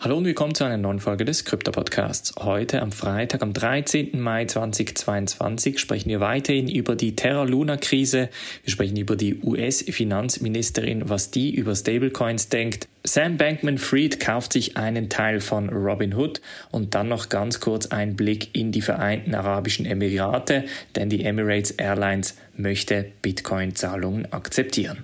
Hallo und willkommen zu einer neuen Folge des Krypto Podcasts. Heute am Freitag, am 13. Mai 2022 sprechen wir weiterhin über die Terra Luna Krise. Wir sprechen über die US-Finanzministerin, was die über Stablecoins denkt. Sam Bankman-Fried kauft sich einen Teil von Robinhood und dann noch ganz kurz ein Blick in die Vereinten Arabischen Emirate, denn die Emirates Airlines möchte Bitcoin-Zahlungen akzeptieren.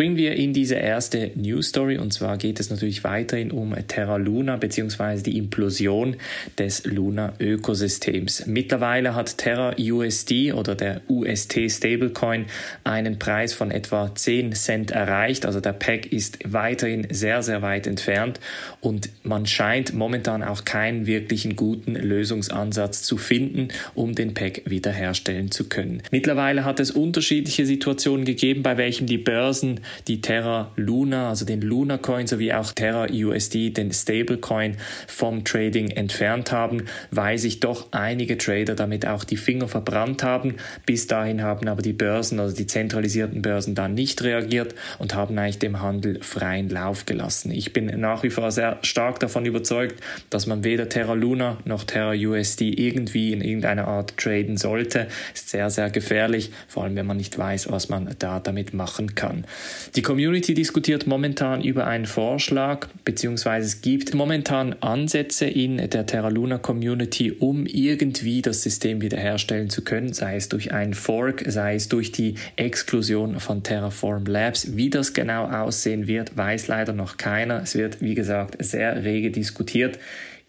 Springen wir in diese erste News Story und zwar geht es natürlich weiterhin um Terra Luna bzw. die Implosion des Luna Ökosystems. Mittlerweile hat Terra USD oder der UST Stablecoin einen Preis von etwa 10 Cent erreicht. Also der Pack ist weiterhin sehr, sehr weit entfernt und man scheint momentan auch keinen wirklichen guten Lösungsansatz zu finden, um den Pack wiederherstellen zu können. Mittlerweile hat es unterschiedliche Situationen gegeben, bei welchen die Börsen die Terra Luna, also den Luna Coin sowie auch Terra USD, den Stablecoin vom Trading entfernt haben, weil sich doch einige Trader damit auch die Finger verbrannt haben. Bis dahin haben aber die Börsen, also die zentralisierten Börsen, da nicht reagiert und haben eigentlich dem Handel freien Lauf gelassen. Ich bin nach wie vor sehr stark davon überzeugt, dass man weder Terra Luna noch Terra USD irgendwie in irgendeiner Art traden sollte. Ist sehr, sehr gefährlich, vor allem wenn man nicht weiß, was man da damit machen kann. Die Community diskutiert momentan über einen Vorschlag, beziehungsweise es gibt momentan Ansätze in der Terra Luna Community, um irgendwie das System wiederherstellen zu können, sei es durch einen Fork, sei es durch die Exklusion von Terraform Labs. Wie das genau aussehen wird, weiß leider noch keiner. Es wird, wie gesagt, sehr rege diskutiert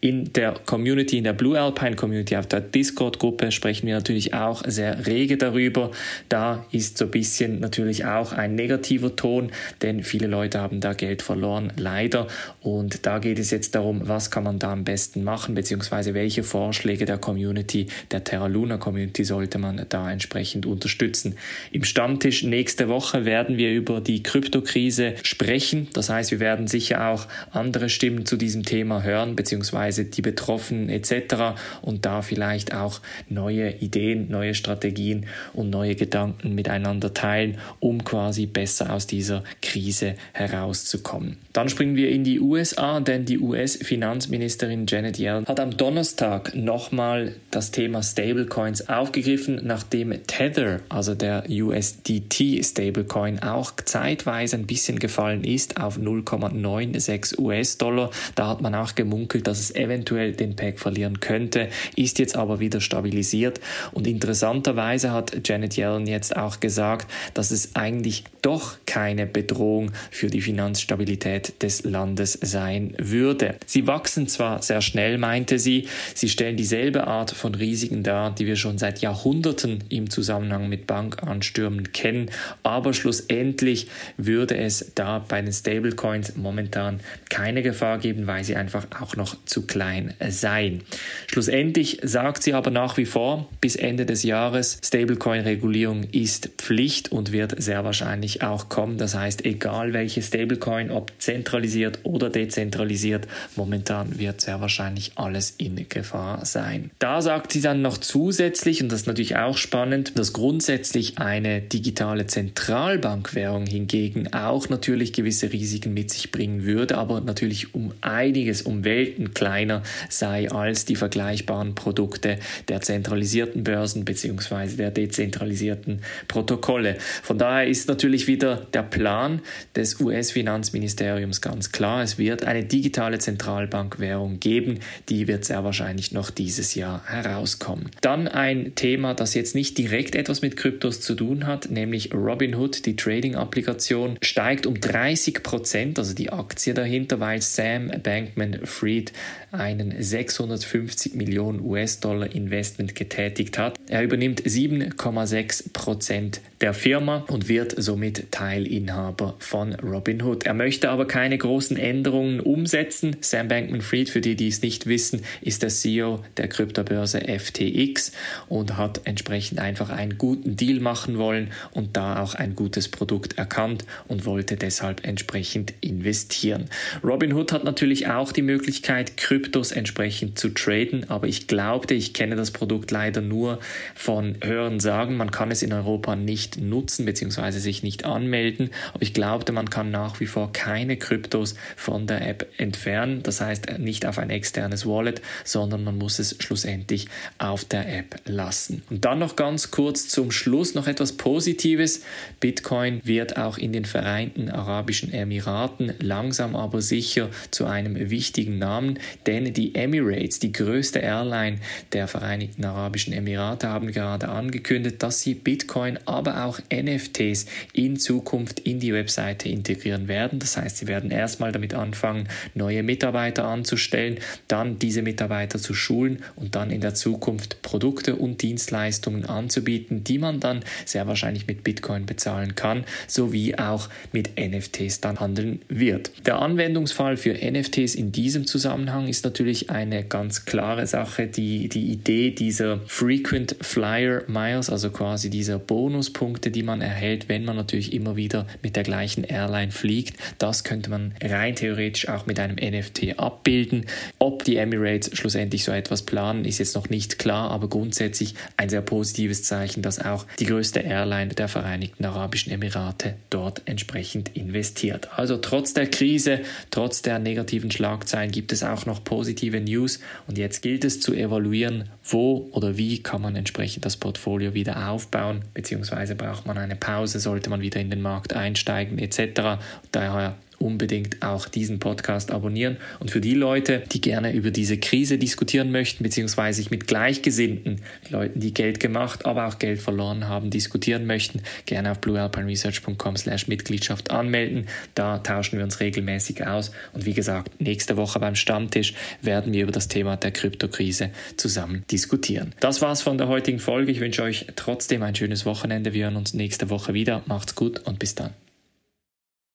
in der Community, in der Blue Alpine Community, auf der Discord-Gruppe sprechen wir natürlich auch sehr rege darüber. Da ist so ein bisschen natürlich auch ein negativer Ton, denn viele Leute haben da Geld verloren, leider. Und da geht es jetzt darum, was kann man da am besten machen, beziehungsweise welche Vorschläge der Community, der Terra Luna Community sollte man da entsprechend unterstützen. Im Stammtisch nächste Woche werden wir über die Kryptokrise sprechen. Das heißt, wir werden sicher auch andere Stimmen zu diesem Thema hören, beziehungsweise beziehungsweise die Betroffenen etc. und da vielleicht auch neue Ideen, neue Strategien und neue Gedanken miteinander teilen, um quasi besser aus dieser Krise herauszukommen. Dann springen wir in die USA, denn die US-Finanzministerin Janet Yellen hat am Donnerstag nochmal das Thema Stablecoins aufgegriffen, nachdem Tether, also der USDT Stablecoin, auch zeitweise ein bisschen gefallen ist auf 0,96 US-Dollar. Da hat man auch gemunkelt, dass es eventuell den Pack verlieren könnte, ist jetzt aber wieder stabilisiert. Und interessanterweise hat Janet Yellen jetzt auch gesagt, dass es eigentlich doch keine Bedrohung für die Finanzstabilität des Landes sein würde. Sie wachsen zwar sehr schnell, meinte sie, sie stellen dieselbe Art von Risiken dar, die wir schon seit Jahrhunderten im Zusammenhang mit Bankanstürmen kennen, aber schlussendlich würde es da bei den Stablecoins momentan keine Gefahr geben, weil sie einfach auch noch zu klein sein. Schlussendlich sagt sie aber nach wie vor, bis Ende des Jahres, Stablecoin-Regulierung ist Pflicht und wird sehr wahrscheinlich auch kommen. Das heißt, egal welche Stablecoin, ob zentralisiert oder dezentralisiert, momentan wird sehr wahrscheinlich alles in Gefahr sein. Da sagt sie dann noch zusätzlich, und das ist natürlich auch spannend, dass grundsätzlich eine digitale Zentralbankwährung hingegen auch natürlich gewisse Risiken mit sich bringen würde, aber natürlich um einiges, um Welten kleiner kleiner sei als die vergleichbaren Produkte der zentralisierten Börsen bzw. der dezentralisierten Protokolle. Von daher ist natürlich wieder der Plan des US-Finanzministeriums ganz klar. Es wird eine digitale Zentralbankwährung geben, die wird sehr wahrscheinlich noch dieses Jahr herauskommen. Dann ein Thema, das jetzt nicht direkt etwas mit Kryptos zu tun hat, nämlich Robinhood, die Trading-Applikation, steigt um 30 Prozent, also die Aktie dahinter, weil Sam Bankman-Fried einen 650 Millionen US-Dollar Investment getätigt hat. Er übernimmt 7,6 Prozent der Firma und wird somit Teilinhaber von Robinhood. Er möchte aber keine großen Änderungen umsetzen. Sam Bankman-Fried, für die, die es nicht wissen, ist der CEO der Kryptobörse FTX und hat entsprechend einfach einen guten Deal machen wollen und da auch ein gutes Produkt erkannt und wollte deshalb entsprechend investieren. Robinhood hat natürlich auch die Möglichkeit, Krypto Kryptos entsprechend zu traden. Aber ich glaubte, ich kenne das Produkt leider nur von Hören sagen. Man kann es in Europa nicht nutzen bzw. sich nicht anmelden. Aber ich glaubte, man kann nach wie vor keine Kryptos von der App entfernen. Das heißt nicht auf ein externes Wallet, sondern man muss es schlussendlich auf der App lassen. Und dann noch ganz kurz zum Schluss noch etwas Positives. Bitcoin wird auch in den Vereinten Arabischen Emiraten langsam aber sicher zu einem wichtigen Namen, denn die Emirates, die größte Airline der Vereinigten Arabischen Emirate, haben gerade angekündigt, dass sie Bitcoin, aber auch NFTs in Zukunft in die Webseite integrieren werden. Das heißt, sie werden erstmal damit anfangen, neue Mitarbeiter anzustellen, dann diese Mitarbeiter zu schulen und dann in der Zukunft Produkte und Dienstleistungen anzubieten, die man dann sehr wahrscheinlich mit Bitcoin bezahlen kann, sowie auch mit NFTs dann handeln wird. Der Anwendungsfall für NFTs in diesem Zusammenhang ist natürlich eine ganz klare Sache. Die, die Idee dieser Frequent Flyer Miles, also quasi dieser Bonuspunkte, die man erhält, wenn man natürlich immer wieder mit der gleichen Airline fliegt, das könnte man rein theoretisch auch mit einem NFT abbilden. Ob die Emirates schlussendlich so etwas planen, ist jetzt noch nicht klar, aber grundsätzlich ein sehr positives Zeichen, dass auch die größte Airline der Vereinigten Arabischen Emirate dort entsprechend investiert. Also trotz der Krise, trotz der negativen Schlagzeilen gibt es auch noch positive News und jetzt gilt es zu evaluieren, wo oder wie kann man entsprechend das Portfolio wieder aufbauen, beziehungsweise braucht man eine Pause, sollte man wieder in den Markt einsteigen etc. Daher unbedingt auch diesen Podcast abonnieren. Und für die Leute, die gerne über diese Krise diskutieren möchten, beziehungsweise sich mit Gleichgesinnten, Leuten, die Geld gemacht, aber auch Geld verloren haben, diskutieren möchten, gerne auf bluealpineresearch.com slash Mitgliedschaft anmelden. Da tauschen wir uns regelmäßig aus. Und wie gesagt, nächste Woche beim Stammtisch werden wir über das Thema der Kryptokrise zusammen diskutieren. Das war's von der heutigen Folge. Ich wünsche euch trotzdem ein schönes Wochenende. Wir hören uns nächste Woche wieder. Macht's gut und bis dann.